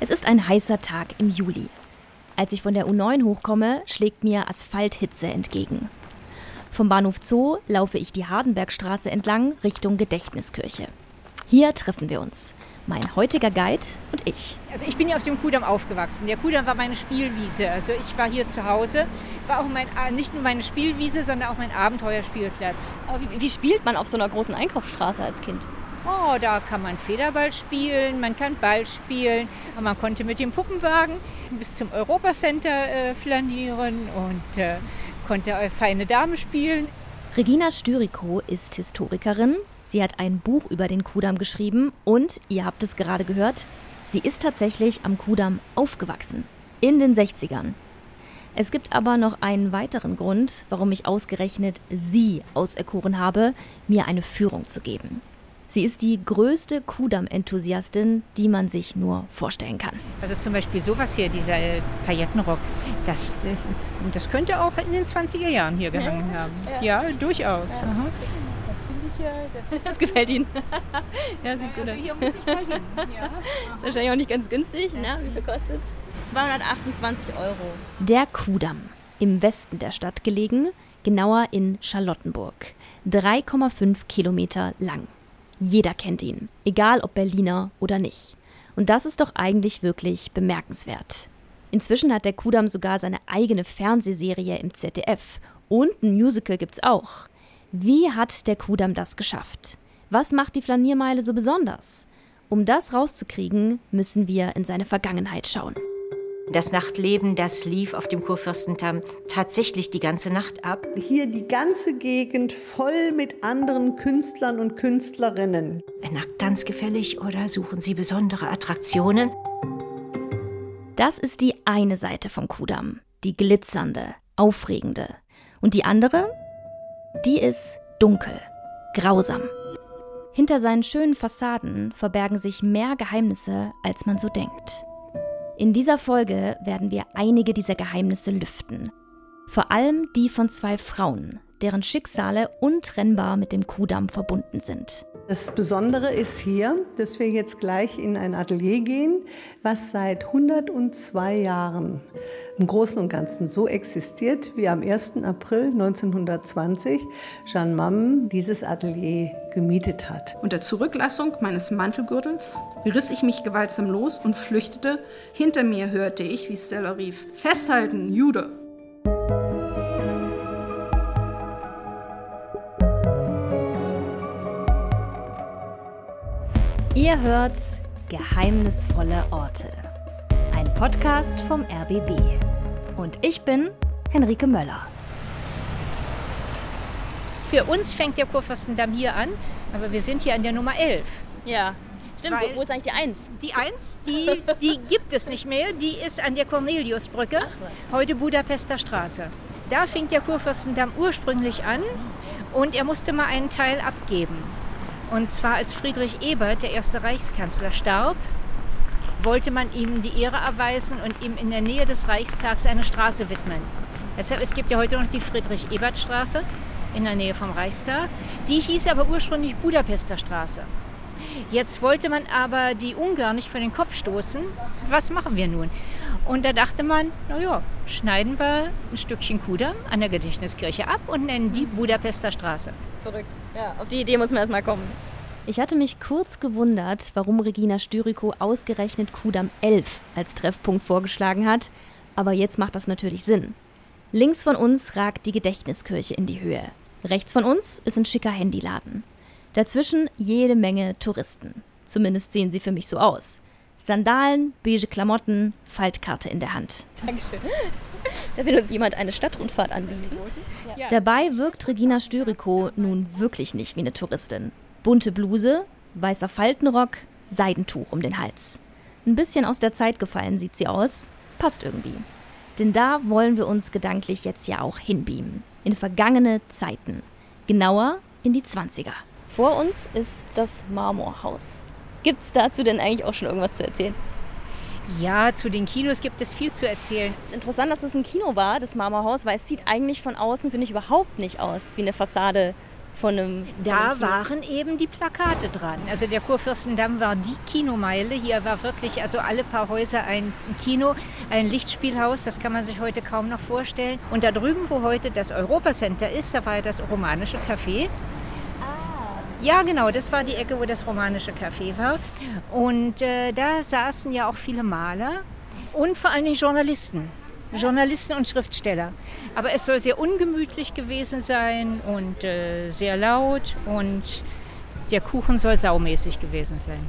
Es ist ein heißer Tag im Juli. Als ich von der U9 hochkomme, schlägt mir Asphalthitze entgegen. Vom Bahnhof Zoo laufe ich die Hardenbergstraße entlang Richtung Gedächtniskirche. Hier treffen wir uns. Mein heutiger Guide und ich. Also ich bin ja auf dem Kudamm aufgewachsen. Der Kudamm war meine Spielwiese. Also ich war hier zu Hause. War auch mein, äh, nicht nur meine Spielwiese, sondern auch mein Abenteuerspielplatz. Aber wie, wie spielt man auf so einer großen Einkaufsstraße als Kind? Oh, da kann man Federball spielen, man kann Ball spielen, man konnte mit dem Puppenwagen bis zum Europacenter äh, flanieren und äh, konnte feine Dame spielen. Regina Styriko ist Historikerin. Sie hat ein Buch über den Kudamm geschrieben und, ihr habt es gerade gehört, sie ist tatsächlich am Kudamm aufgewachsen. In den 60ern. Es gibt aber noch einen weiteren Grund, warum ich ausgerechnet sie auserkoren habe, mir eine Führung zu geben. Sie ist die größte Kudamm-Enthusiastin, die man sich nur vorstellen kann. Also zum Beispiel sowas hier, dieser äh, Paillettenrock, das, äh, das könnte auch in den 20er Jahren hier gehangen haben. Ja, ja durchaus. Ja. Das finde ich ja. Das, gefällt Ihnen. ja, sieht gut also hier muss ich mal hin. Ja. Ist wahrscheinlich auch nicht ganz günstig. Ne? Wie viel kostet es? 228 Euro. Der Kudamm. Im Westen der Stadt gelegen, genauer in Charlottenburg. 3,5 Kilometer lang. Jeder kennt ihn, egal ob Berliner oder nicht. Und das ist doch eigentlich wirklich bemerkenswert. Inzwischen hat der Kudamm sogar seine eigene Fernsehserie im ZDF und ein Musical gibt's auch. Wie hat der Kudamm das geschafft? Was macht die Flaniermeile so besonders? Um das rauszukriegen, müssen wir in seine Vergangenheit schauen. Das Nachtleben, das lief auf dem Kurfürstendamm tatsächlich die ganze Nacht ab. Hier die ganze Gegend voll mit anderen Künstlern und Künstlerinnen. Nacktanz gefällig oder suchen Sie besondere Attraktionen? Das ist die eine Seite vom Kudamm, die glitzernde, aufregende. Und die andere? Die ist dunkel, grausam. Hinter seinen schönen Fassaden verbergen sich mehr Geheimnisse, als man so denkt. In dieser Folge werden wir einige dieser Geheimnisse lüften. Vor allem die von zwei Frauen, deren Schicksale untrennbar mit dem Kudamm verbunden sind. Das Besondere ist hier, dass wir jetzt gleich in ein Atelier gehen, was seit 102 Jahren im Großen und Ganzen so existiert, wie am 1. April 1920 Jeanne Mamm dieses Atelier gemietet hat. Unter Zurücklassung meines Mantelgürtels riss ich mich gewaltsam los und flüchtete. Hinter mir hörte ich, wie Stella rief: Festhalten, Jude! Ihr hört Geheimnisvolle Orte. Ein Podcast vom RBB. Und ich bin Henrike Möller. Für uns fängt der Kurfürstendamm hier an, aber wir sind hier an der Nummer 11. Ja, Stimmt, Weil wo ist eigentlich die 1? Die 1, die, die gibt es nicht mehr. Die ist an der Corneliusbrücke, heute Budapester Straße. Da fing der Kurfürstendamm ursprünglich an und er musste mal einen Teil abgeben. Und zwar als Friedrich Ebert, der erste Reichskanzler, starb, wollte man ihm die Ehre erweisen und ihm in der Nähe des Reichstags eine Straße widmen. Deshalb, es gibt ja heute noch die Friedrich-Ebert-Straße in der Nähe vom Reichstag. Die hieß aber ursprünglich Budapester Straße. Jetzt wollte man aber die Ungarn nicht vor den Kopf stoßen. Was machen wir nun? Und da dachte man, naja, schneiden wir ein Stückchen Kudamm an der Gedächtniskirche ab und nennen die Budapester Straße. Verrückt. Ja, auf die Idee muss man erstmal kommen. Ich hatte mich kurz gewundert, warum Regina Styriko ausgerechnet Kudamm 11 als Treffpunkt vorgeschlagen hat, aber jetzt macht das natürlich Sinn. Links von uns ragt die Gedächtniskirche in die Höhe. Rechts von uns ist ein schicker Handyladen. Dazwischen jede Menge Touristen. Zumindest sehen sie für mich so aus. Sandalen, beige Klamotten, Faltkarte in der Hand. Dankeschön. Da will uns jemand eine Stadtrundfahrt anbieten. Ja. Dabei wirkt Regina Styriko nun wirklich nicht wie eine Touristin. Bunte Bluse, weißer Faltenrock, Seidentuch um den Hals. Ein bisschen aus der Zeit gefallen sieht sie aus, passt irgendwie. Denn da wollen wir uns gedanklich jetzt ja auch hinbeamen. In vergangene Zeiten. Genauer in die 20er. Vor uns ist das Marmorhaus. Gibt es dazu denn eigentlich auch schon irgendwas zu erzählen? Ja, zu den Kinos gibt es viel zu erzählen. Es ist interessant, dass es ein Kino war, das Marmorhaus, weil es sieht eigentlich von außen, finde ich, überhaupt nicht aus wie eine Fassade von einem. Da von einem waren eben die Plakate dran. Also der Kurfürstendamm war die Kinomeile. Hier war wirklich also alle paar Häuser ein Kino, ein Lichtspielhaus. Das kann man sich heute kaum noch vorstellen. Und da drüben, wo heute das Europacenter ist, da war ja das romanische Café. Ja, genau, das war die Ecke, wo das romanische Café war. Und äh, da saßen ja auch viele Maler und vor allen Dingen Journalisten. Journalisten und Schriftsteller. Aber es soll sehr ungemütlich gewesen sein und äh, sehr laut und der Kuchen soll saumäßig gewesen sein.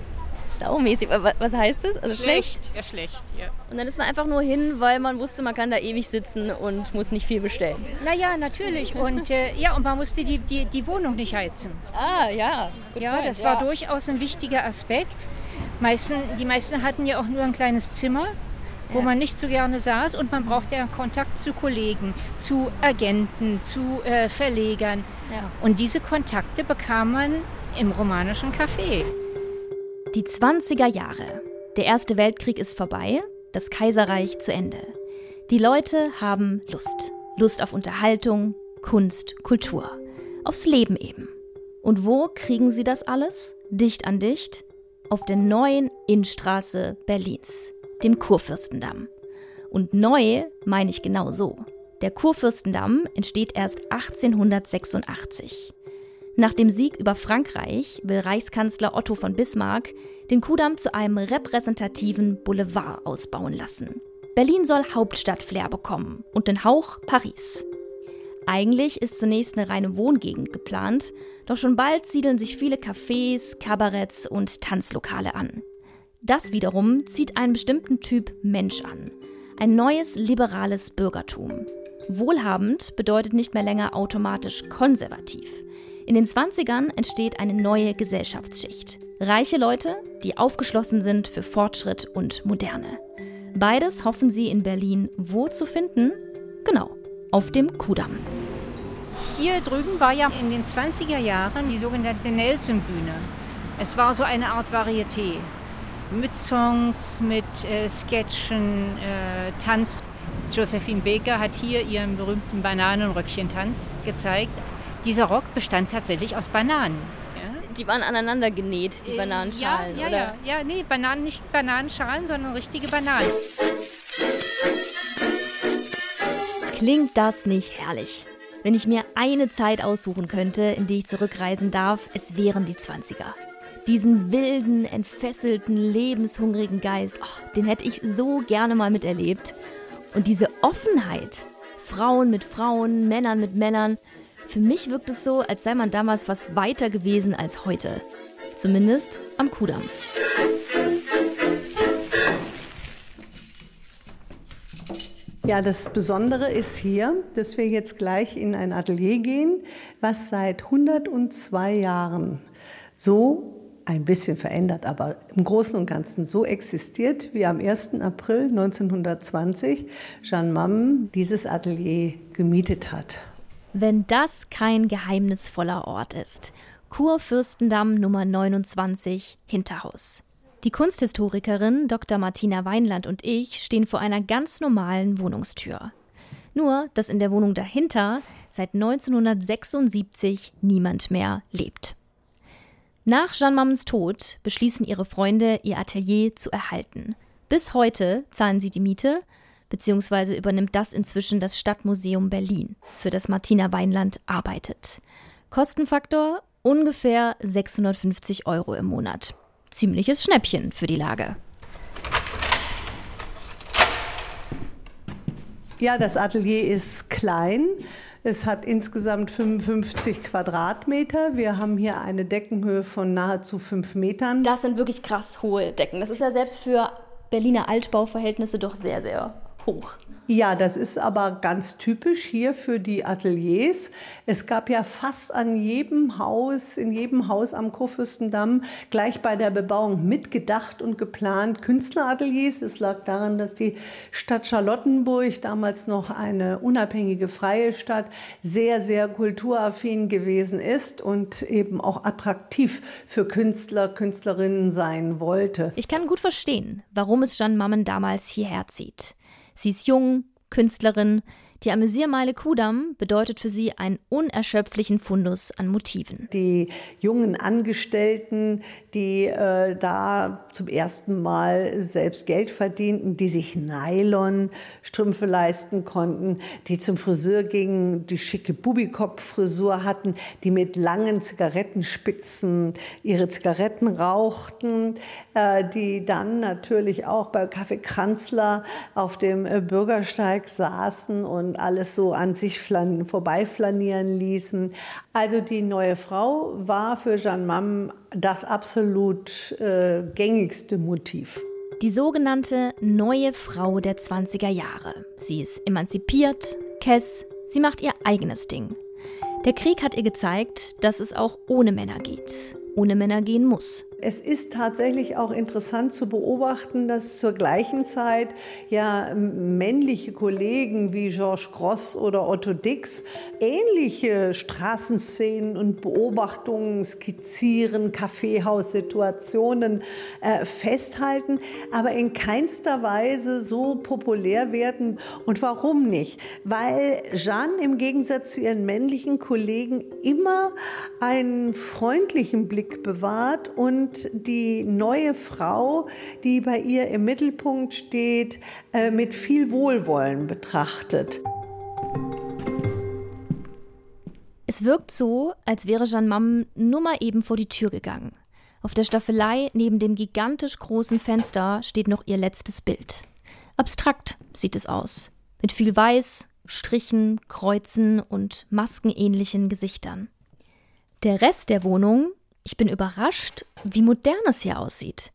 saumäßig. Aber Was heißt das? Also schlecht. Ja, schlecht, ja. Und dann ist man einfach nur hin, weil man wusste, man kann da ewig sitzen und muss nicht viel bestellen. Naja, natürlich. Und äh, ja, und man musste die, die, die Wohnung nicht heizen. Ah, ja. Good Ja, point, das war durchaus ein wichtiger Aspekt. Meisten, die meisten hatten ja auch nur ein kleines Zimmer, wo Ja. man nicht so gerne saß und man brauchte ja Kontakt zu Kollegen, zu Agenten, zu äh, Verlegern. Ja. Und diese Kontakte bekam man im romanischen Café. Die 20er Jahre. Der Erste Weltkrieg ist vorbei, das Kaiserreich zu Ende. Die Leute haben Lust. Lust auf Unterhaltung, Kunst, Kultur. Aufs Leben eben. Und wo kriegen sie das alles? Dicht an dicht? Auf der neuen Innenstraße Berlins, dem Kurfürstendamm. Und neu meine ich genau so. Der Kurfürstendamm entsteht erst 1886. Nach dem Sieg über Frankreich will Reichskanzler Otto von Bismarck den Kudamm zu einem repräsentativen Boulevard ausbauen lassen. Berlin soll Hauptstadtflair bekommen und den Hauch Paris. Eigentlich ist zunächst eine reine Wohngegend geplant, doch schon bald siedeln sich viele Cafés, Kabaretts und Tanzlokale an. Das wiederum zieht einen bestimmten Typ Mensch an. Ein neues liberales Bürgertum. Wohlhabend bedeutet nicht mehr länger automatisch konservativ. In den 20ern entsteht eine neue Gesellschaftsschicht. Reiche Leute, die aufgeschlossen sind für Fortschritt und Moderne. Beides hoffen sie in Berlin wo zu finden? Genau, auf dem Kudamm. Hier drüben war ja in den 20er Jahren die sogenannte Nelson-Bühne. Es war so eine Art Varieté. Mit Songs, mit äh, Sketchen, äh, Tanz. Josephine Baker hat hier ihren berühmten Bananenröckchen-Tanz gezeigt. Dieser Rock bestand tatsächlich aus Bananen. Ja? Die waren aneinander genäht, die Bananenschalen, ja, ja, oder? Ja, ja, nee, Bananen, nicht Bananenschalen, sondern richtige Bananen. Klingt das nicht herrlich? Wenn ich mir eine Zeit aussuchen könnte, in die ich zurückreisen darf, es wären die 20er. Diesen wilden, entfesselten, lebenshungrigen Geist, oh, den hätte ich so gerne mal miterlebt. Und diese Offenheit, Frauen mit Frauen, Männern mit Männern, für mich wirkt es so, als sei man damals fast weiter gewesen als heute. Zumindest am Kudamm. Ja, das Besondere ist hier, dass wir jetzt gleich in ein Atelier gehen, was seit 102 Jahren so ein bisschen verändert, aber im Großen und Ganzen so existiert, wie am 1. April 1920 Jeanne Mamm dieses Atelier gemietet hat. Wenn das kein geheimnisvoller Ort ist. Kurfürstendamm Nummer 29, Hinterhaus. Die Kunsthistorikerin Dr. Martina Weinland und ich stehen vor einer ganz normalen Wohnungstür. Nur, dass in der Wohnung dahinter seit 1976 niemand mehr lebt. Nach Jeanne Mammens Tod beschließen ihre Freunde, ihr Atelier zu erhalten. Bis heute zahlen sie die Miete, beziehungsweise übernimmt das inzwischen das Stadtmuseum Berlin, für das Martina Weinland arbeitet. Kostenfaktor ungefähr 650 Euro im Monat. Ziemliches Schnäppchen für die Lage. Ja, das Atelier ist klein. Es hat insgesamt 55 Quadratmeter. Wir haben hier eine Deckenhöhe von nahezu fünf Metern. Das sind wirklich krass hohe Decken. Das ist ja selbst für Berliner Altbauverhältnisse doch sehr, sehr hoch. Ja, das ist aber ganz typisch hier für die Ateliers. Es gab ja fast an jedem Haus, in jedem Haus am Kurfürstendamm gleich bei der Bebauung mitgedacht und geplant Künstlerateliers. Es lag daran, dass die Stadt Charlottenburg, damals noch eine unabhängige freie Stadt, sehr, sehr kulturaffin gewesen ist und eben auch attraktiv für Künstler, Künstlerinnen sein wollte. Ich kann gut verstehen, warum es Jeanne Mammen damals hierher zieht. Sie ist jung, Künstlerin, Die Amüsiermeile Kudamm bedeutet für sie einen unerschöpflichen Fundus an Motiven. Die jungen Angestellten, die äh, da zum ersten Mal selbst Geld verdienten, die sich Nylon-Strümpfe leisten konnten, die zum Friseur gingen, die schicke Bubikopf-Frisur hatten, die mit langen Zigarettenspitzen ihre Zigaretten rauchten, äh, die dann natürlich auch bei Kaffee Kranzler auf dem äh, Bürgersteig saßen und und alles so an sich flan vorbeiflanieren ließen. Also die neue Frau war für Jeanne Mam das absolut äh, gängigste Motiv. Die sogenannte neue Frau der 20er Jahre. Sie ist emanzipiert, kess, sie macht ihr eigenes Ding. Der Krieg hat ihr gezeigt, dass es auch ohne Männer geht, ohne Männer gehen muss. Es ist tatsächlich auch interessant zu beobachten, dass zur gleichen Zeit ja männliche Kollegen wie Georges Gross oder Otto Dix ähnliche Straßenszenen und Beobachtungen skizzieren, Kaffeehaussituationen äh, festhalten, aber in keinster Weise so populär werden. Und warum nicht? Weil Jeanne im Gegensatz zu ihren männlichen Kollegen immer einen freundlichen Blick bewahrt und und die neue Frau, die bei ihr im Mittelpunkt steht, äh, mit viel Wohlwollen betrachtet. Es wirkt so, als wäre Jeanne Mamm nur mal eben vor die Tür gegangen. Auf der Staffelei neben dem gigantisch großen Fenster steht noch ihr letztes Bild. Abstrakt sieht es aus, mit viel Weiß, Strichen, Kreuzen und maskenähnlichen Gesichtern. Der Rest der Wohnung ich bin überrascht, wie modern es hier aussieht.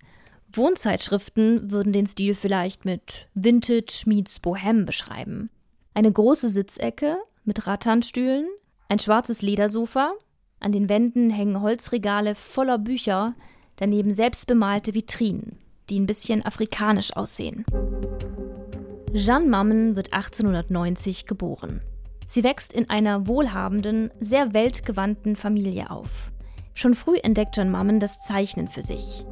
Wohnzeitschriften würden den Stil vielleicht mit Vintage meets Bohem beschreiben. Eine große Sitzecke mit Rattanstühlen, ein schwarzes Ledersofa, an den Wänden hängen Holzregale voller Bücher, daneben selbstbemalte Vitrinen, die ein bisschen afrikanisch aussehen. Jeanne Mammen wird 1890 geboren. Sie wächst in einer wohlhabenden, sehr weltgewandten Familie auf. Schon früh entdeckt John Mammen das Zeichnen für sich.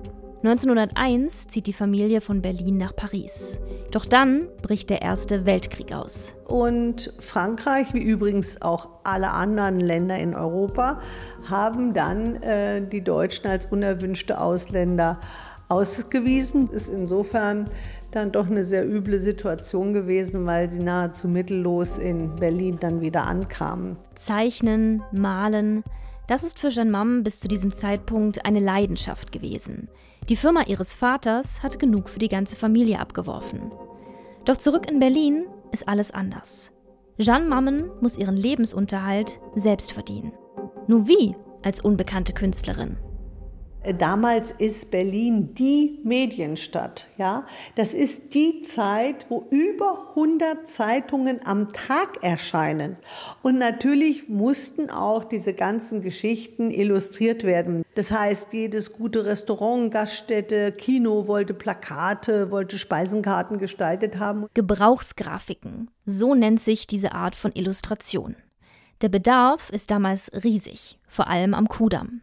1901 zieht die Familie von Berlin nach Paris. Doch dann bricht der Erste Weltkrieg aus. Und Frankreich, wie übrigens auch alle anderen Länder in Europa, haben dann äh, die Deutschen als unerwünschte Ausländer ausgewiesen. Ist insofern dann doch eine sehr üble Situation gewesen, weil sie nahezu mittellos in Berlin dann wieder ankamen. Zeichnen, malen, das ist für Jeanne Mam bis zu diesem Zeitpunkt eine Leidenschaft gewesen. Die Firma ihres Vaters hat genug für die ganze Familie abgeworfen. Doch zurück in Berlin ist alles anders. Jeanne Mammen muss ihren Lebensunterhalt selbst verdienen. Nur wie als unbekannte Künstlerin? Damals ist Berlin die Medienstadt. Ja, das ist die Zeit, wo über 100 Zeitungen am Tag erscheinen. Und natürlich mussten auch diese ganzen Geschichten illustriert werden. Das heißt, jedes gute Restaurant, Gaststätte, Kino wollte Plakate, wollte Speisenkarten gestaltet haben. Gebrauchsgrafiken. So nennt sich diese Art von Illustration. Der Bedarf ist damals riesig, vor allem am Kudamm.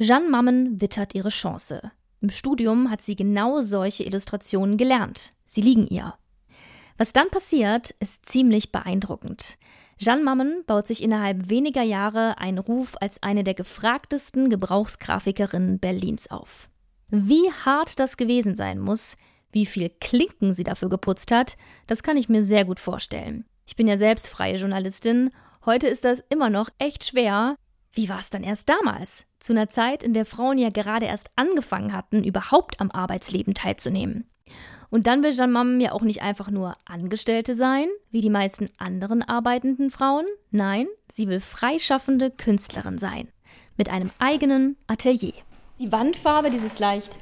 Jeanne Mammen wittert ihre Chance. Im Studium hat sie genau solche Illustrationen gelernt. Sie liegen ihr. Was dann passiert, ist ziemlich beeindruckend. Jeanne Mammen baut sich innerhalb weniger Jahre einen Ruf als eine der gefragtesten Gebrauchsgrafikerinnen Berlins auf. Wie hart das gewesen sein muss, wie viel Klinken sie dafür geputzt hat, das kann ich mir sehr gut vorstellen. Ich bin ja selbst freie Journalistin. Heute ist das immer noch echt schwer, wie war es dann erst damals? Zu einer Zeit, in der Frauen ja gerade erst angefangen hatten, überhaupt am Arbeitsleben teilzunehmen. Und dann will Jeanne Mamme ja auch nicht einfach nur Angestellte sein, wie die meisten anderen arbeitenden Frauen. Nein, sie will freischaffende Künstlerin sein. Mit einem eigenen Atelier. Die Wandfarbe, dieses leicht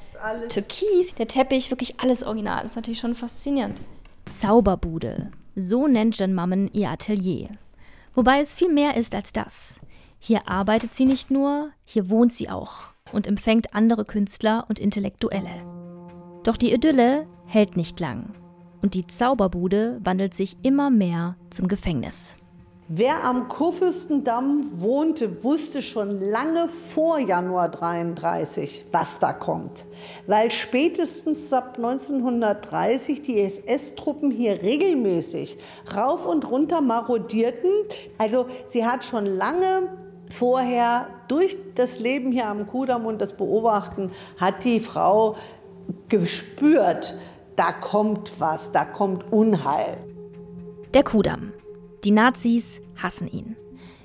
Türkis, der Teppich, wirklich alles original. Das ist natürlich schon faszinierend. Zauberbude. So nennt Jeanne Mammen ihr Atelier. Wobei es viel mehr ist als das. Hier arbeitet sie nicht nur, hier wohnt sie auch und empfängt andere Künstler und Intellektuelle. Doch die Idylle hält nicht lang und die Zauberbude wandelt sich immer mehr zum Gefängnis. Wer am Kurfürstendamm wohnte, wusste schon lange vor Januar 33, was da kommt. Weil spätestens ab 1930 die SS-Truppen hier regelmäßig rauf und runter marodierten. Also sie hat schon lange vorher durch das Leben hier am Kudamm und das Beobachten hat die Frau gespürt, da kommt was, da kommt Unheil. Der Kudamm. Die Nazis hassen ihn.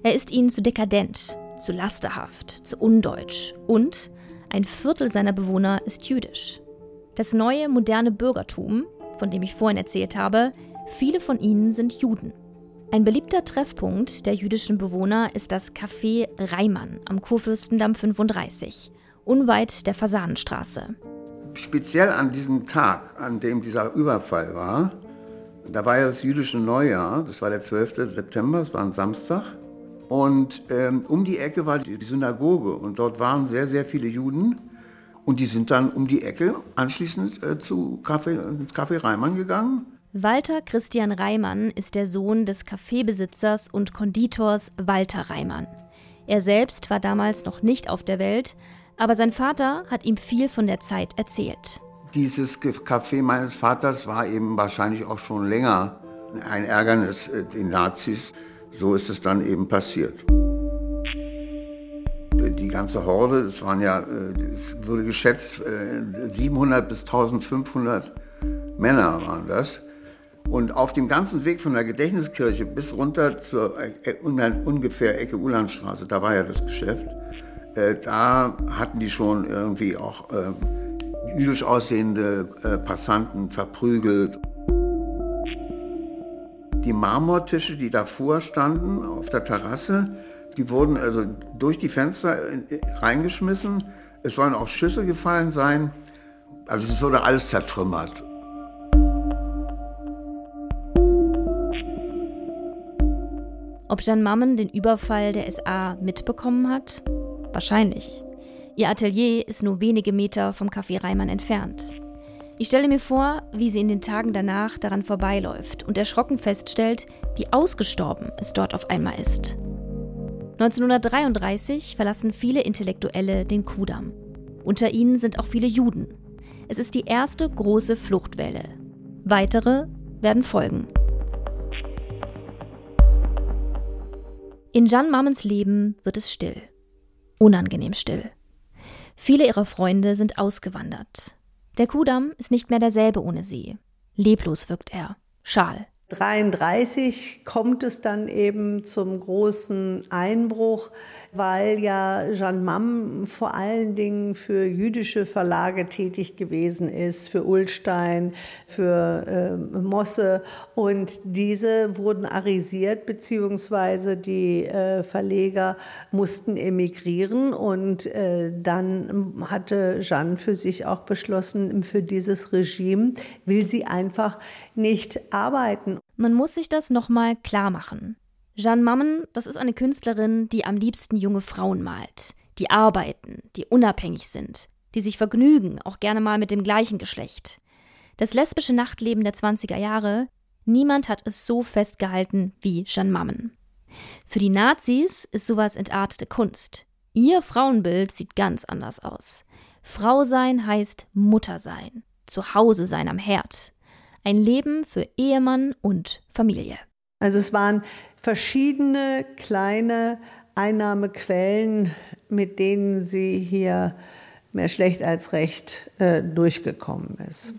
Er ist ihnen zu dekadent, zu lasterhaft, zu undeutsch und ein Viertel seiner Bewohner ist jüdisch. Das neue moderne Bürgertum, von dem ich vorhin erzählt habe, viele von ihnen sind Juden. Ein beliebter Treffpunkt der jüdischen Bewohner ist das Café Reimann am Kurfürstendamm 35, unweit der Fasanenstraße. Speziell an diesem Tag, an dem dieser Überfall war, da war ja das jüdische Neujahr, das war der 12. September, es war ein Samstag. Und ähm, um die Ecke war die Synagoge und dort waren sehr, sehr viele Juden. Und die sind dann um die Ecke anschließend äh, zu Café, ins Café Reimann gegangen. Walter Christian Reimann ist der Sohn des Kaffeebesitzers und Konditors Walter Reimann. Er selbst war damals noch nicht auf der Welt, aber sein Vater hat ihm viel von der Zeit erzählt. Dieses Café meines Vaters war eben wahrscheinlich auch schon länger ein Ärgernis äh, den Nazis. So ist es dann eben passiert. Die ganze Horde, es waren ja, äh, es wurde geschätzt, 700 äh, bis 1500 Männer waren das. Und auf dem ganzen Weg von der Gedächtniskirche bis runter zur ungefähr Ecke Ulandstraße, da war ja das Geschäft, da hatten die schon irgendwie auch ähm, jüdisch aussehende äh, Passanten verprügelt. Die Marmortische, die davor standen auf der Terrasse, die wurden also durch die Fenster reingeschmissen. Es sollen auch Schüsse gefallen sein. Also es wurde alles zertrümmert. Ob Jan Mammen den Überfall der SA mitbekommen hat? Wahrscheinlich. Ihr Atelier ist nur wenige Meter vom Café Reimann entfernt. Ich stelle mir vor, wie sie in den Tagen danach daran vorbeiläuft und erschrocken feststellt, wie ausgestorben es dort auf einmal ist. 1933 verlassen viele Intellektuelle den Kudamm. Unter ihnen sind auch viele Juden. Es ist die erste große Fluchtwelle. Weitere werden folgen. In Jan Mammens Leben wird es still. Unangenehm still. Viele ihrer Freunde sind ausgewandert. Der Kudamm ist nicht mehr derselbe ohne sie. Leblos wirkt er, schal. 1933 kommt es dann eben zum großen Einbruch, weil ja Jeanne Mamm vor allen Dingen für jüdische Verlage tätig gewesen ist, für Ullstein, für äh, Mosse. Und diese wurden arisiert, beziehungsweise die äh, Verleger mussten emigrieren. Und äh, dann hatte Jeanne für sich auch beschlossen, für dieses Regime will sie einfach nicht arbeiten. Man muss sich das nochmal klar machen. Jeanne Mammen, das ist eine Künstlerin, die am liebsten junge Frauen malt, die arbeiten, die unabhängig sind, die sich vergnügen, auch gerne mal mit dem gleichen Geschlecht. Das lesbische Nachtleben der 20er Jahre, niemand hat es so festgehalten wie Jeanne Mammen. Für die Nazis ist sowas entartete Kunst. Ihr Frauenbild sieht ganz anders aus. Frau sein heißt Mutter sein, zu Hause sein am Herd, ein Leben für Ehemann und Familie. Also es waren verschiedene kleine Einnahmequellen, mit denen sie hier mehr schlecht als recht äh, durchgekommen ist.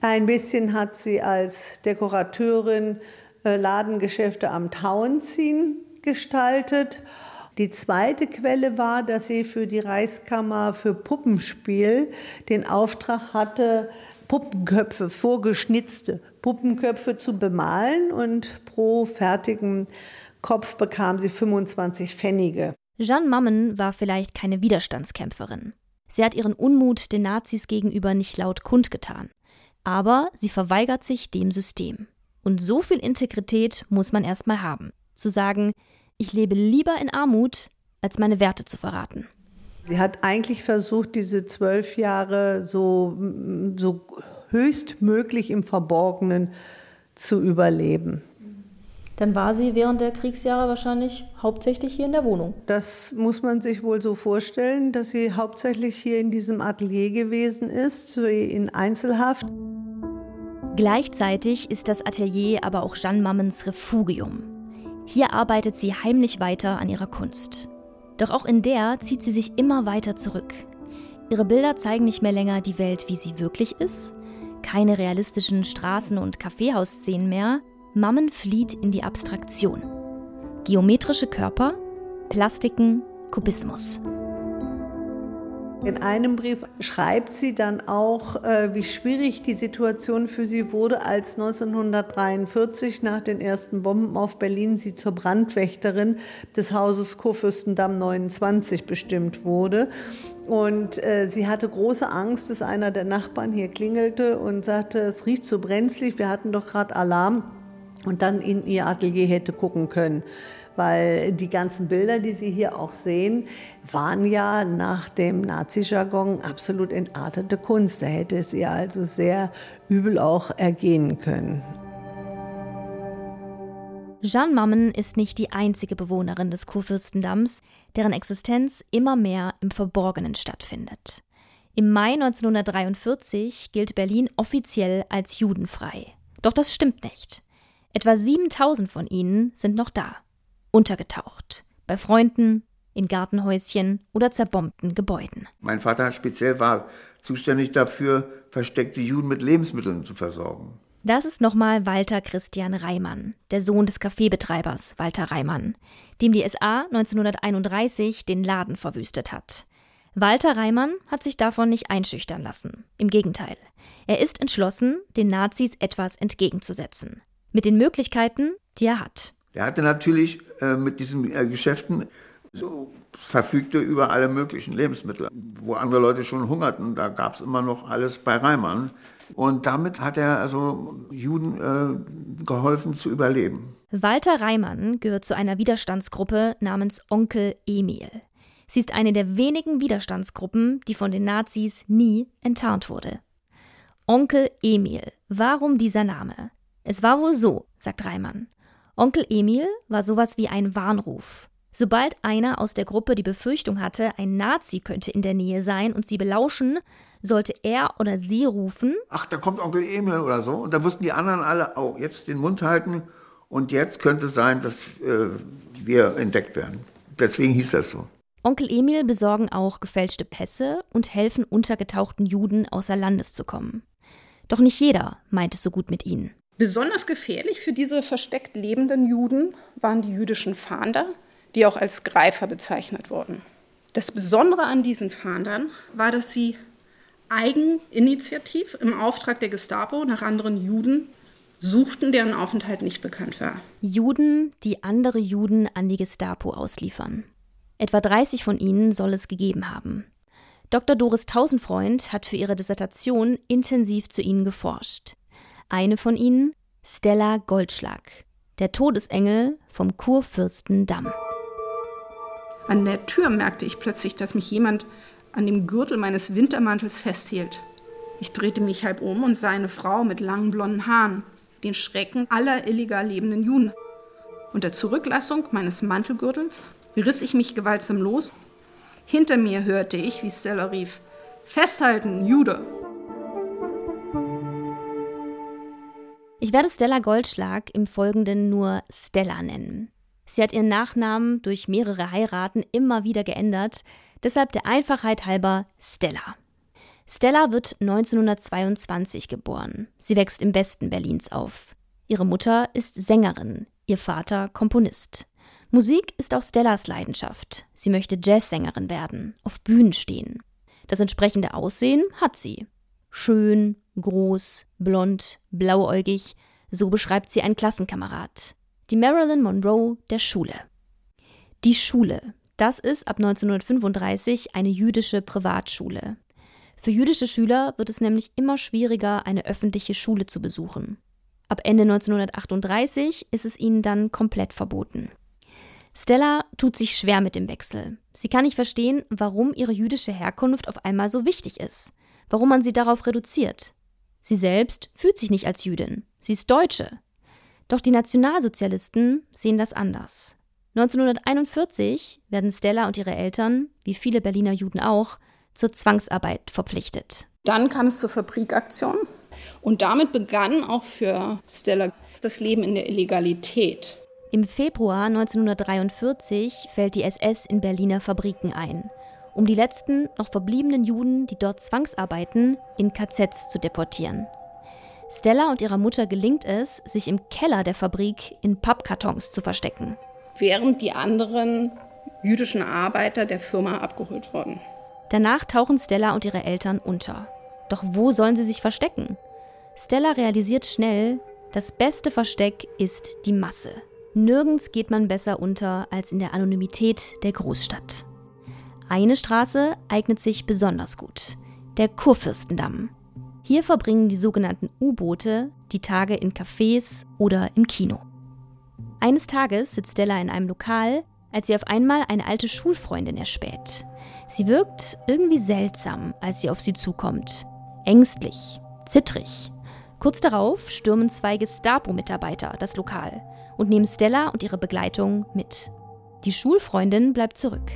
Ein bisschen hat sie als Dekorateurin äh, Ladengeschäfte am Tauenziehen gestaltet. Die zweite Quelle war, dass sie für die Reichskammer für Puppenspiel den Auftrag hatte, Puppenköpfe, vorgeschnitzte Puppenköpfe zu bemalen und pro fertigen Kopf bekam sie 25 Pfennige. Jeanne Mammen war vielleicht keine Widerstandskämpferin. Sie hat ihren Unmut den Nazis gegenüber nicht laut kundgetan. Aber sie verweigert sich dem System. Und so viel Integrität muss man erstmal haben. Zu sagen, ich lebe lieber in Armut, als meine Werte zu verraten. Sie hat eigentlich versucht, diese zwölf Jahre so, so höchstmöglich im Verborgenen zu überleben. Dann war sie während der Kriegsjahre wahrscheinlich hauptsächlich hier in der Wohnung. Das muss man sich wohl so vorstellen, dass sie hauptsächlich hier in diesem Atelier gewesen ist, in Einzelhaft. Gleichzeitig ist das Atelier aber auch Jeanne Mammens Refugium. Hier arbeitet sie heimlich weiter an ihrer Kunst. Doch auch in der zieht sie sich immer weiter zurück. Ihre Bilder zeigen nicht mehr länger die Welt, wie sie wirklich ist, keine realistischen Straßen- und Kaffeehausszenen mehr. Mammen flieht in die Abstraktion. Geometrische Körper, Plastiken, Kubismus. In einem Brief schreibt sie dann auch, äh, wie schwierig die Situation für sie wurde, als 1943 nach den ersten Bomben auf Berlin sie zur Brandwächterin des Hauses Kurfürstendamm 29 bestimmt wurde. Und äh, sie hatte große Angst, dass einer der Nachbarn hier klingelte und sagte, es riecht so brenzlig, wir hatten doch gerade Alarm und dann in ihr Atelier hätte gucken können weil die ganzen Bilder, die Sie hier auch sehen, waren ja nach dem Nazi-Jargon absolut entartete Kunst. Da hätte es ihr also sehr übel auch ergehen können. Jeanne Mammen ist nicht die einzige Bewohnerin des Kurfürstendamms, deren Existenz immer mehr im Verborgenen stattfindet. Im Mai 1943 gilt Berlin offiziell als judenfrei. Doch das stimmt nicht. Etwa 7000 von ihnen sind noch da untergetaucht. Bei Freunden, in Gartenhäuschen oder zerbombten Gebäuden. Mein Vater speziell war zuständig dafür, versteckte Juden mit Lebensmitteln zu versorgen. Das ist nochmal Walter Christian Reimann, der Sohn des Kaffeebetreibers Walter Reimann, dem die SA 1931 den Laden verwüstet hat. Walter Reimann hat sich davon nicht einschüchtern lassen. Im Gegenteil. Er ist entschlossen, den Nazis etwas entgegenzusetzen. Mit den Möglichkeiten, die er hat. Er hatte natürlich äh, mit diesen äh, Geschäften so verfügte über alle möglichen Lebensmittel. Wo andere Leute schon hungerten, da gab es immer noch alles bei Reimann. Und damit hat er also Juden äh, geholfen zu überleben. Walter Reimann gehört zu einer Widerstandsgruppe namens Onkel Emil. Sie ist eine der wenigen Widerstandsgruppen, die von den Nazis nie enttarnt wurde. Onkel Emil. Warum dieser Name? Es war wohl so, sagt Reimann. Onkel Emil war sowas wie ein Warnruf. Sobald einer aus der Gruppe die Befürchtung hatte, ein Nazi könnte in der Nähe sein und sie belauschen, sollte er oder sie rufen: Ach, da kommt Onkel Emil oder so. Und da wussten die anderen alle auch, oh, jetzt den Mund halten und jetzt könnte es sein, dass äh, wir entdeckt werden. Deswegen hieß das so. Onkel Emil besorgen auch gefälschte Pässe und helfen untergetauchten Juden außer Landes zu kommen. Doch nicht jeder meint es so gut mit ihnen. Besonders gefährlich für diese versteckt lebenden Juden waren die jüdischen Fahnder, die auch als Greifer bezeichnet wurden. Das Besondere an diesen Fahndern war, dass sie eigeninitiativ im Auftrag der Gestapo nach anderen Juden suchten, deren Aufenthalt nicht bekannt war. Juden, die andere Juden an die Gestapo ausliefern. Etwa 30 von ihnen soll es gegeben haben. Dr. Doris Tausendfreund hat für ihre Dissertation intensiv zu ihnen geforscht. Eine von ihnen, Stella Goldschlag, der Todesengel vom Kurfürstendamm. An der Tür merkte ich plötzlich, dass mich jemand an dem Gürtel meines Wintermantels festhielt. Ich drehte mich halb um und sah eine Frau mit langen blonden Haaren, den Schrecken aller illegal lebenden Juden. Unter Zurücklassung meines Mantelgürtels riss ich mich gewaltsam los. Hinter mir hörte ich, wie Stella rief: Festhalten, Jude! Ich werde Stella Goldschlag im Folgenden nur Stella nennen. Sie hat ihren Nachnamen durch mehrere Heiraten immer wieder geändert, deshalb der Einfachheit halber Stella. Stella wird 1922 geboren. Sie wächst im Westen Berlins auf. Ihre Mutter ist Sängerin, ihr Vater Komponist. Musik ist auch Stellas Leidenschaft. Sie möchte Jazzsängerin werden, auf Bühnen stehen. Das entsprechende Aussehen hat sie. Schön, groß, blond, blauäugig, so beschreibt sie ein Klassenkamerad. Die Marilyn Monroe der Schule. Die Schule, das ist ab 1935 eine jüdische Privatschule. Für jüdische Schüler wird es nämlich immer schwieriger, eine öffentliche Schule zu besuchen. Ab Ende 1938 ist es ihnen dann komplett verboten. Stella tut sich schwer mit dem Wechsel. Sie kann nicht verstehen, warum ihre jüdische Herkunft auf einmal so wichtig ist warum man sie darauf reduziert. Sie selbst fühlt sich nicht als Jüdin, sie ist Deutsche. Doch die Nationalsozialisten sehen das anders. 1941 werden Stella und ihre Eltern, wie viele Berliner Juden auch, zur Zwangsarbeit verpflichtet. Dann kam es zur Fabrikaktion und damit begann auch für Stella das Leben in der Illegalität. Im Februar 1943 fällt die SS in Berliner Fabriken ein, um die letzten noch verbliebenen Juden, die dort zwangsarbeiten, in KZs zu deportieren. Stella und ihrer Mutter gelingt es, sich im Keller der Fabrik in Pappkartons zu verstecken. Während die anderen jüdischen Arbeiter der Firma abgeholt wurden. Danach tauchen Stella und ihre Eltern unter. Doch wo sollen sie sich verstecken? Stella realisiert schnell, das beste Versteck ist die Masse. Nirgends geht man besser unter als in der Anonymität der Großstadt. Eine Straße eignet sich besonders gut, der Kurfürstendamm. Hier verbringen die sogenannten U-Boote die Tage in Cafés oder im Kino. Eines Tages sitzt Stella in einem Lokal, als sie auf einmal eine alte Schulfreundin erspäht. Sie wirkt irgendwie seltsam, als sie auf sie zukommt. Ängstlich, zittrig. Kurz darauf stürmen zwei Gestapo-Mitarbeiter das Lokal und nehmen Stella und ihre Begleitung mit. Die Schulfreundin bleibt zurück.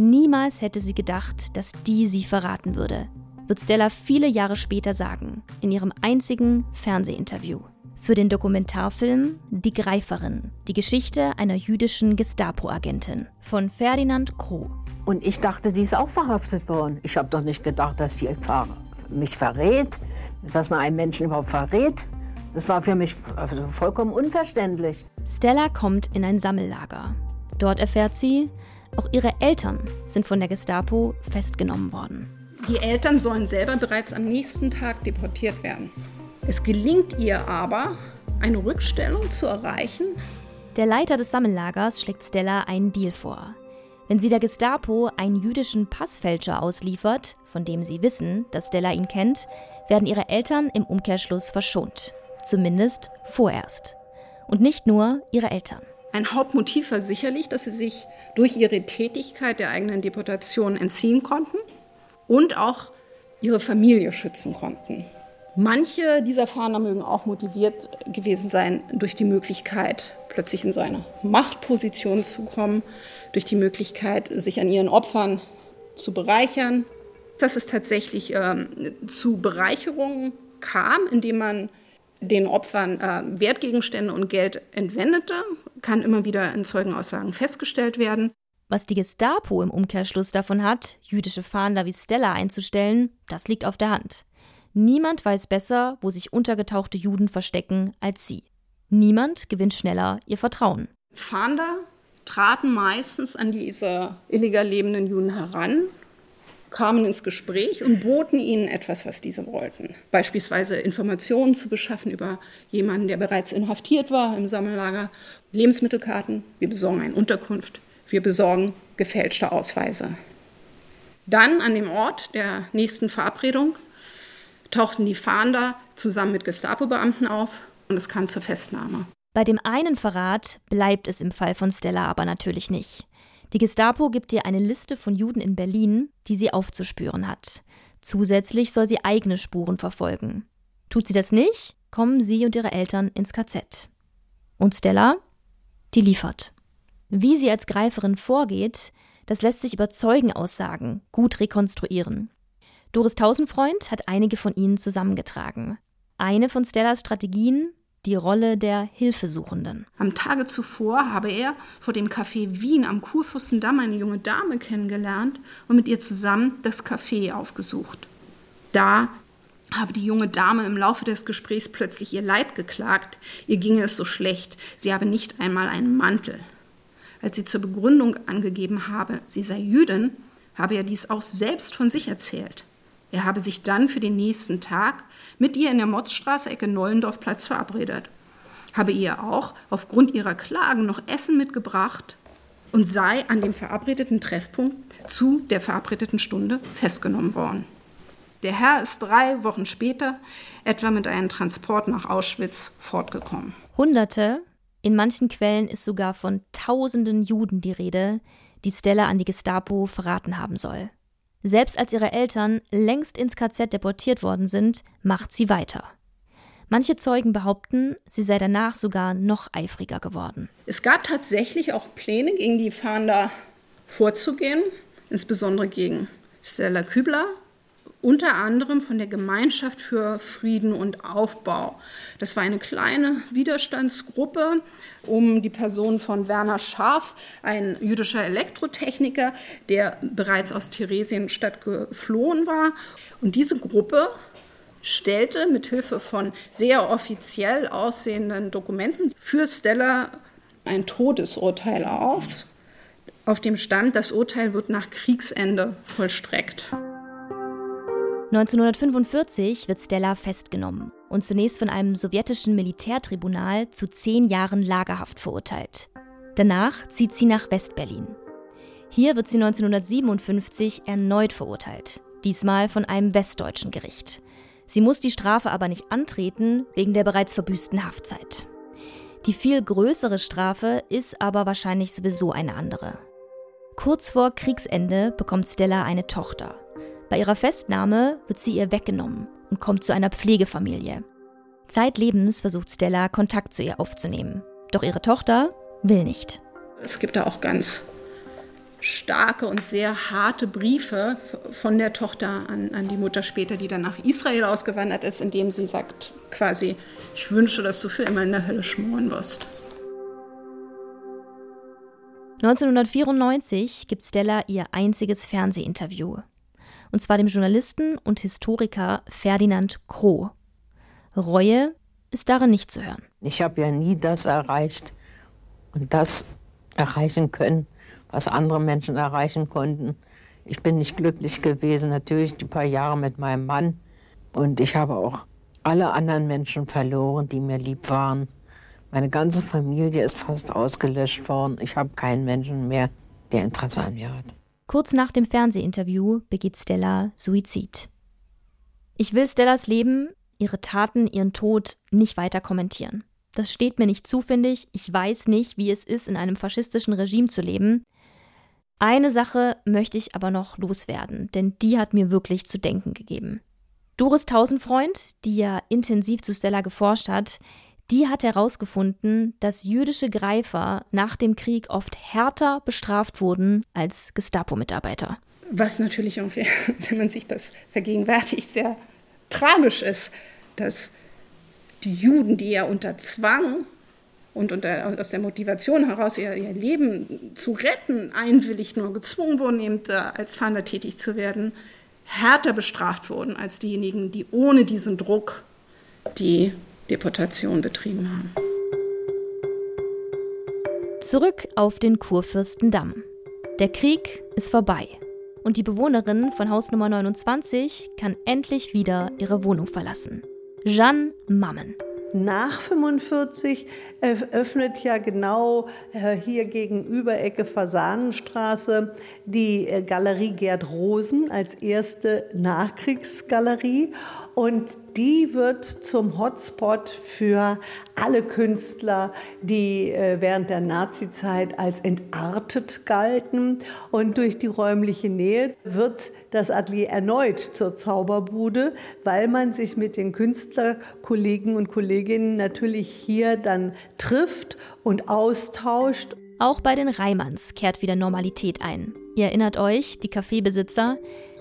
Niemals hätte sie gedacht, dass die sie verraten würde, wird Stella viele Jahre später sagen, in ihrem einzigen Fernsehinterview. Für den Dokumentarfilm Die Greiferin, die Geschichte einer jüdischen Gestapo-Agentin von Ferdinand Kroh. Und ich dachte, die ist auch verhaftet worden. Ich habe doch nicht gedacht, dass die mich verrät, dass man einen Menschen überhaupt verrät. Das war für mich vollkommen unverständlich. Stella kommt in ein Sammellager. Dort erfährt sie, auch ihre Eltern sind von der Gestapo festgenommen worden. Die Eltern sollen selber bereits am nächsten Tag deportiert werden. Es gelingt ihr aber, eine Rückstellung zu erreichen. Der Leiter des Sammellagers schlägt Stella einen Deal vor. Wenn sie der Gestapo einen jüdischen Passfälscher ausliefert, von dem sie wissen, dass Stella ihn kennt, werden ihre Eltern im Umkehrschluss verschont. Zumindest vorerst. Und nicht nur ihre Eltern. Ein Hauptmotiv war sicherlich, dass sie sich durch ihre Tätigkeit der eigenen Deportation entziehen konnten und auch ihre Familie schützen konnten. Manche dieser Fahnder mögen auch motiviert gewesen sein durch die Möglichkeit, plötzlich in so eine Machtposition zu kommen, durch die Möglichkeit, sich an ihren Opfern zu bereichern. Dass es tatsächlich ähm, zu Bereicherungen kam, indem man den Opfern äh, Wertgegenstände und Geld entwendete, kann immer wieder in Zeugenaussagen festgestellt werden. Was die Gestapo im Umkehrschluss davon hat, jüdische Fahnder wie Stella einzustellen, das liegt auf der Hand. Niemand weiß besser, wo sich untergetauchte Juden verstecken, als sie. Niemand gewinnt schneller ihr Vertrauen. Fahnder traten meistens an diese illegal lebenden Juden heran, kamen ins Gespräch und boten ihnen etwas, was diese wollten. Beispielsweise Informationen zu beschaffen über jemanden, der bereits inhaftiert war im Sammellager, Lebensmittelkarten, wir besorgen eine Unterkunft, wir besorgen gefälschte Ausweise. Dann an dem Ort der nächsten Verabredung tauchten die Fahnder zusammen mit Gestapo-Beamten auf und es kam zur Festnahme. Bei dem einen Verrat bleibt es im Fall von Stella aber natürlich nicht. Die Gestapo gibt ihr eine Liste von Juden in Berlin, die sie aufzuspüren hat. Zusätzlich soll sie eigene Spuren verfolgen. Tut sie das nicht, kommen sie und ihre Eltern ins KZ. Und Stella? Die liefert. Wie sie als Greiferin vorgeht, das lässt sich über Zeugenaussagen gut rekonstruieren. Doris Tausendfreund hat einige von ihnen zusammengetragen. Eine von Stellas Strategien, die Rolle der Hilfesuchenden. Am Tage zuvor habe er vor dem Café Wien am Kurfürstendamm eine junge Dame kennengelernt und mit ihr zusammen das Café aufgesucht. Da habe die junge Dame im Laufe des Gesprächs plötzlich ihr Leid geklagt. Ihr ginge es so schlecht, sie habe nicht einmal einen Mantel. Als sie zur Begründung angegeben habe, sie sei Jüdin, habe er dies auch selbst von sich erzählt. Er habe sich dann für den nächsten Tag mit ihr in der Motzstraße Ecke Nollendorfplatz verabredet, habe ihr auch aufgrund ihrer Klagen noch Essen mitgebracht und sei an dem verabredeten Treffpunkt zu der verabredeten Stunde festgenommen worden. Der Herr ist drei Wochen später etwa mit einem Transport nach Auschwitz fortgekommen. Hunderte, in manchen Quellen ist sogar von tausenden Juden die Rede, die Stella an die Gestapo verraten haben soll. Selbst als ihre Eltern längst ins KZ deportiert worden sind, macht sie weiter. Manche Zeugen behaupten, sie sei danach sogar noch eifriger geworden. Es gab tatsächlich auch Pläne, gegen die Fahnder vorzugehen, insbesondere gegen Stella Kübler, unter anderem von der Gemeinschaft für Frieden und Aufbau. Das war eine kleine Widerstandsgruppe um die Person von Werner Scharf, ein jüdischer Elektrotechniker, der bereits aus Theresienstadt geflohen war. Und diese Gruppe stellte mit Hilfe von sehr offiziell aussehenden Dokumenten für Stella ein Todesurteil auf. Auf dem stand, das Urteil wird nach Kriegsende vollstreckt. 1945 wird Stella festgenommen und zunächst von einem sowjetischen Militärtribunal zu zehn Jahren Lagerhaft verurteilt. Danach zieht sie nach Westberlin. Hier wird sie 1957 erneut verurteilt, diesmal von einem westdeutschen Gericht. Sie muss die Strafe aber nicht antreten, wegen der bereits verbüßten Haftzeit. Die viel größere Strafe ist aber wahrscheinlich sowieso eine andere. Kurz vor Kriegsende bekommt Stella eine Tochter. Bei ihrer Festnahme wird sie ihr weggenommen und kommt zu einer Pflegefamilie. Zeitlebens versucht Stella, Kontakt zu ihr aufzunehmen. Doch ihre Tochter will nicht. Es gibt da auch ganz starke und sehr harte Briefe von der Tochter an, an die Mutter später, die dann nach Israel ausgewandert ist, in dem sie sagt quasi, ich wünsche, dass du für immer in der Hölle schmoren wirst. 1994 gibt Stella ihr einziges Fernsehinterview und zwar dem Journalisten und Historiker Ferdinand Kroh. Reue ist darin nicht zu hören. Ich habe ja nie das erreicht und das erreichen können, was andere Menschen erreichen konnten. Ich bin nicht glücklich gewesen, natürlich die paar Jahre mit meinem Mann. Und ich habe auch alle anderen Menschen verloren, die mir lieb waren. Meine ganze Familie ist fast ausgelöscht worden. Ich habe keinen Menschen mehr, der Interesse an mir hat. Kurz nach dem Fernsehinterview begeht Stella Suizid. Ich will Stellas Leben, ihre Taten, ihren Tod nicht weiter kommentieren. Das steht mir nicht zu, finde ich. Ich weiß nicht, wie es ist, in einem faschistischen Regime zu leben. Eine Sache möchte ich aber noch loswerden, denn die hat mir wirklich zu denken gegeben. Doris Tausendfreund, die ja intensiv zu Stella geforscht hat, die hat herausgefunden, dass jüdische Greifer nach dem Krieg oft härter bestraft wurden als Gestapo-Mitarbeiter. Was natürlich irgendwie, wenn man sich das vergegenwärtigt, sehr tragisch ist, dass die Juden, die ja unter Zwang und unter, aus der Motivation heraus ihr, ihr Leben zu retten, einwillig nur gezwungen wurden, eben als Fahnder tätig zu werden, härter bestraft wurden als diejenigen, die ohne diesen Druck die Deportation betrieben haben. Zurück auf den Kurfürstendamm. Der Krieg ist vorbei und die Bewohnerin von Haus Nummer 29 kann endlich wieder ihre Wohnung verlassen. Jeanne Mammen. Nach 45 öffnet ja genau äh, hier gegenüber Ecke Fasanenstraße die äh, Galerie Gerd Rosen als erste Nachkriegsgalerie und die wird zum Hotspot für alle Künstler, die äh, während der Nazizeit als entartet galten. Und durch die räumliche Nähe wird das Atelier erneut zur Zauberbude, weil man sich mit den Künstlerkollegen und Kolleginnen natürlich hier dann trifft und austauscht. Auch bei den Reimanns kehrt wieder Normalität ein. Ihr erinnert euch, die Kaffeebesitzer,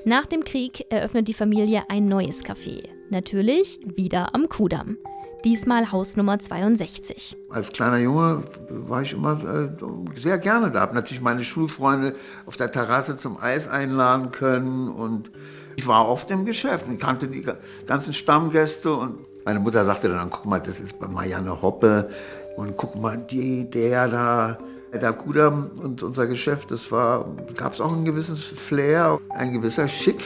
nach dem Krieg eröffnet die Familie ein neues Café. Natürlich wieder am Kudamm. Diesmal Haus Nummer 62. Als kleiner Junge war ich immer äh, sehr gerne da. Habe natürlich meine Schulfreunde auf der Terrasse zum Eis einladen können und ich war oft im Geschäft und kannte die ganzen Stammgäste und meine Mutter sagte dann, guck mal, das ist bei Marianne Hoppe und guck mal, die, der da, der Kudam und unser Geschäft, das war, gab es auch ein gewisses Flair, ein gewisser Schick.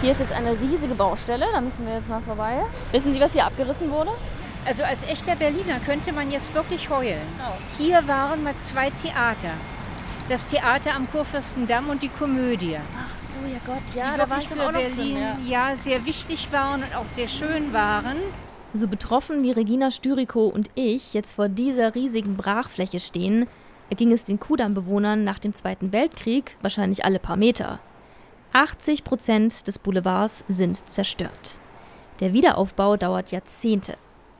Hier ist jetzt eine riesige Baustelle, da müssen wir jetzt mal vorbei. Wissen Sie, was hier abgerissen wurde? Also als echter Berliner könnte man jetzt wirklich heulen. Oh. Hier waren mal zwei Theater. Das Theater am Kurfürstendamm und die Komödie. Ach so, ja Gott, ja, da war ich für Berlin, drin, ja. ja, sehr wichtig waren und auch sehr schön waren. So betroffen wie Regina Styriko und ich jetzt vor dieser riesigen Brachfläche stehen, erging es den Kudamm-Bewohnern nach dem Zweiten Weltkrieg wahrscheinlich alle paar Meter. 80 Prozent des Boulevards sind zerstört. Der Wiederaufbau dauert Jahrzehnte.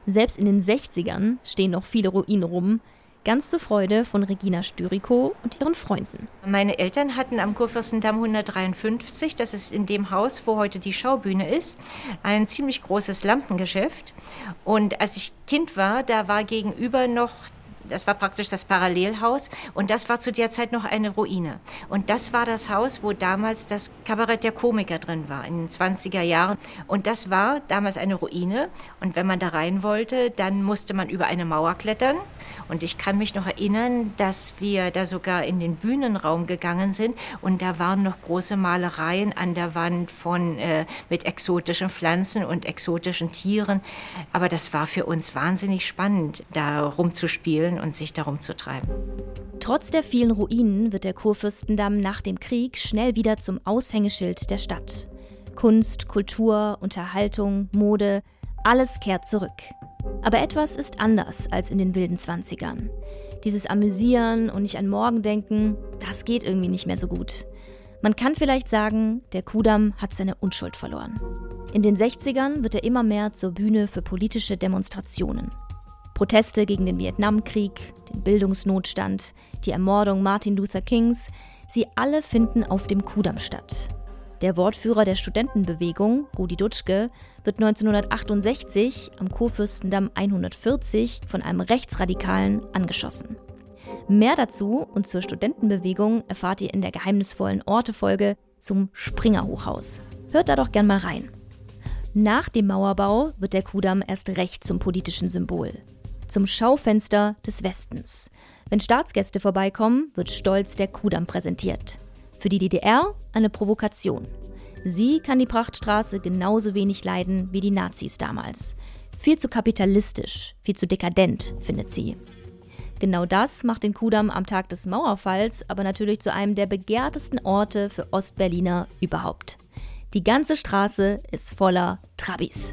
Selbst in den 60ern stehen noch viele Ruinen rum, ganz zur Freude von Regina Stüriko und ihren Freunden. Meine Eltern hatten am Kurfürstendamm 153, das ist in dem Haus, wo heute die Schaubühne ist, ein ziemlich großes Lampengeschäft. Und als ich Kind war, da war gegenüber noch das war praktisch das Parallelhaus und das war zu der Zeit noch eine Ruine. Und das war das Haus, wo damals das Kabarett der Komiker drin war, in den 20er Jahren. Und das war damals eine Ruine. Und wenn man da rein wollte, dann musste man über eine Mauer klettern. Und ich kann mich noch erinnern, dass wir da sogar in den Bühnenraum gegangen sind und da waren noch große Malereien an der Wand von äh, mit exotischen Pflanzen und exotischen Tieren. Aber das war für uns wahnsinnig spannend, da rumzuspielen und sich darum zu treiben. Trotz der vielen Ruinen wird der Kurfürstendamm nach dem Krieg schnell wieder zum Aushängeschild der Stadt. Kunst, Kultur, Unterhaltung, Mode, alles kehrt zurück. Aber etwas ist anders als in den wilden Zwanzigern. Dieses Amüsieren und nicht an morgen denken, das geht irgendwie nicht mehr so gut. Man kann vielleicht sagen, der Kudamm hat seine Unschuld verloren. In den 60ern wird er immer mehr zur Bühne für politische Demonstrationen. Proteste gegen den Vietnamkrieg, den Bildungsnotstand, die Ermordung Martin Luther Kings, sie alle finden auf dem Kudamm statt. Der Wortführer der Studentenbewegung, Rudi Dutschke, wird 1968 am Kurfürstendamm 140 von einem Rechtsradikalen angeschossen. Mehr dazu und zur Studentenbewegung erfahrt ihr in der geheimnisvollen Ortefolge zum Springer-Hochhaus. Hört da doch gern mal rein. Nach dem Mauerbau wird der Kudamm erst recht zum politischen Symbol. Zum Schaufenster des Westens. Wenn Staatsgäste vorbeikommen, wird stolz der Kudamm präsentiert. Für die DDR eine Provokation. Sie kann die Prachtstraße genauso wenig leiden wie die Nazis damals. Viel zu kapitalistisch, viel zu dekadent, findet sie. Genau das macht den Kudamm am Tag des Mauerfalls aber natürlich zu einem der begehrtesten Orte für Ostberliner überhaupt. Die ganze Straße ist voller Trabis.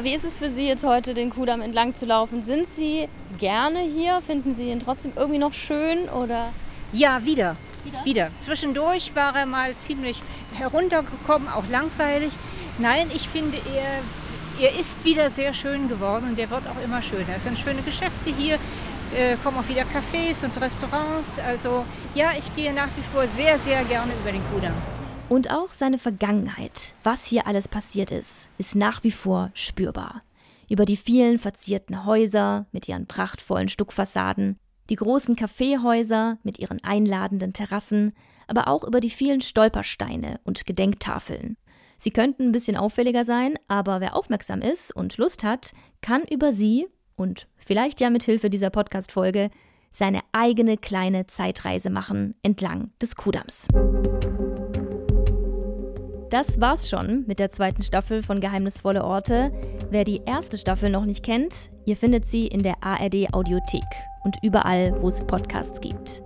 Wie ist es für Sie jetzt heute, den Kudamm entlang zu laufen? Sind Sie gerne hier? Finden Sie ihn trotzdem irgendwie noch schön oder? Ja, wieder. Wieder? Wieder. Zwischendurch war er mal ziemlich heruntergekommen, auch langweilig. Nein, ich finde, er, er ist wieder sehr schön geworden und er wird auch immer schöner. Es sind schöne Geschäfte hier, äh, kommen auch wieder Cafés und Restaurants. Also ja, ich gehe nach wie vor sehr, sehr gerne über den Kudamm. Und auch seine Vergangenheit, was hier alles passiert ist, ist nach wie vor spürbar. Über die vielen verzierten Häuser mit ihren prachtvollen Stuckfassaden, die großen Kaffeehäuser mit ihren einladenden Terrassen, aber auch über die vielen Stolpersteine und Gedenktafeln. Sie könnten ein bisschen auffälliger sein, aber wer aufmerksam ist und Lust hat, kann über sie und vielleicht ja mit Hilfe dieser Podcast-Folge seine eigene kleine Zeitreise machen entlang des Kudams. Das war's schon mit der zweiten Staffel von Geheimnisvolle Orte. Wer die erste Staffel noch nicht kennt, ihr findet sie in der ARD Audiothek und überall, wo es Podcasts gibt.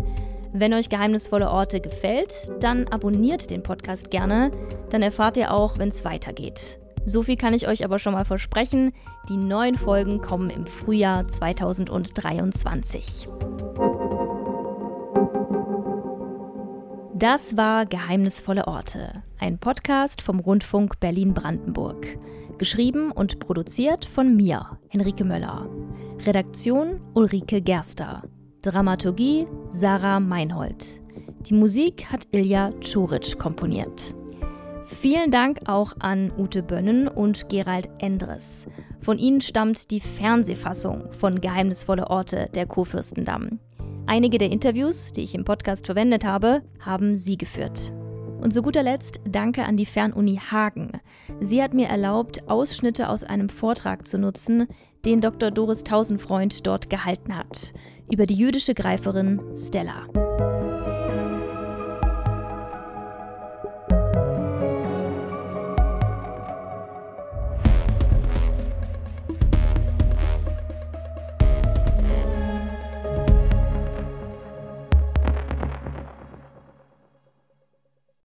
Wenn euch Geheimnisvolle Orte gefällt, dann abonniert den Podcast gerne, dann erfahrt ihr auch, wenn es weitergeht. So viel kann ich euch aber schon mal versprechen, die neuen Folgen kommen im Frühjahr 2023. Das war Geheimnisvolle Orte, ein Podcast vom Rundfunk Berlin-Brandenburg. Geschrieben und produziert von mir, Henrike Möller. Redaktion Ulrike Gerster. Dramaturgie Sarah Meinhold. Die Musik hat Ilja Czuric komponiert. Vielen Dank auch an Ute Bönnen und Gerald Endres. Von ihnen stammt die Fernsehfassung von Geheimnisvolle Orte der Kurfürstendamm. Einige der Interviews, die ich im Podcast verwendet habe, haben sie geführt. Und zu guter Letzt danke an die Fernuni Hagen. Sie hat mir erlaubt, Ausschnitte aus einem Vortrag zu nutzen, den Dr. Doris Tausendfreund dort gehalten hat, über die jüdische Greiferin Stella.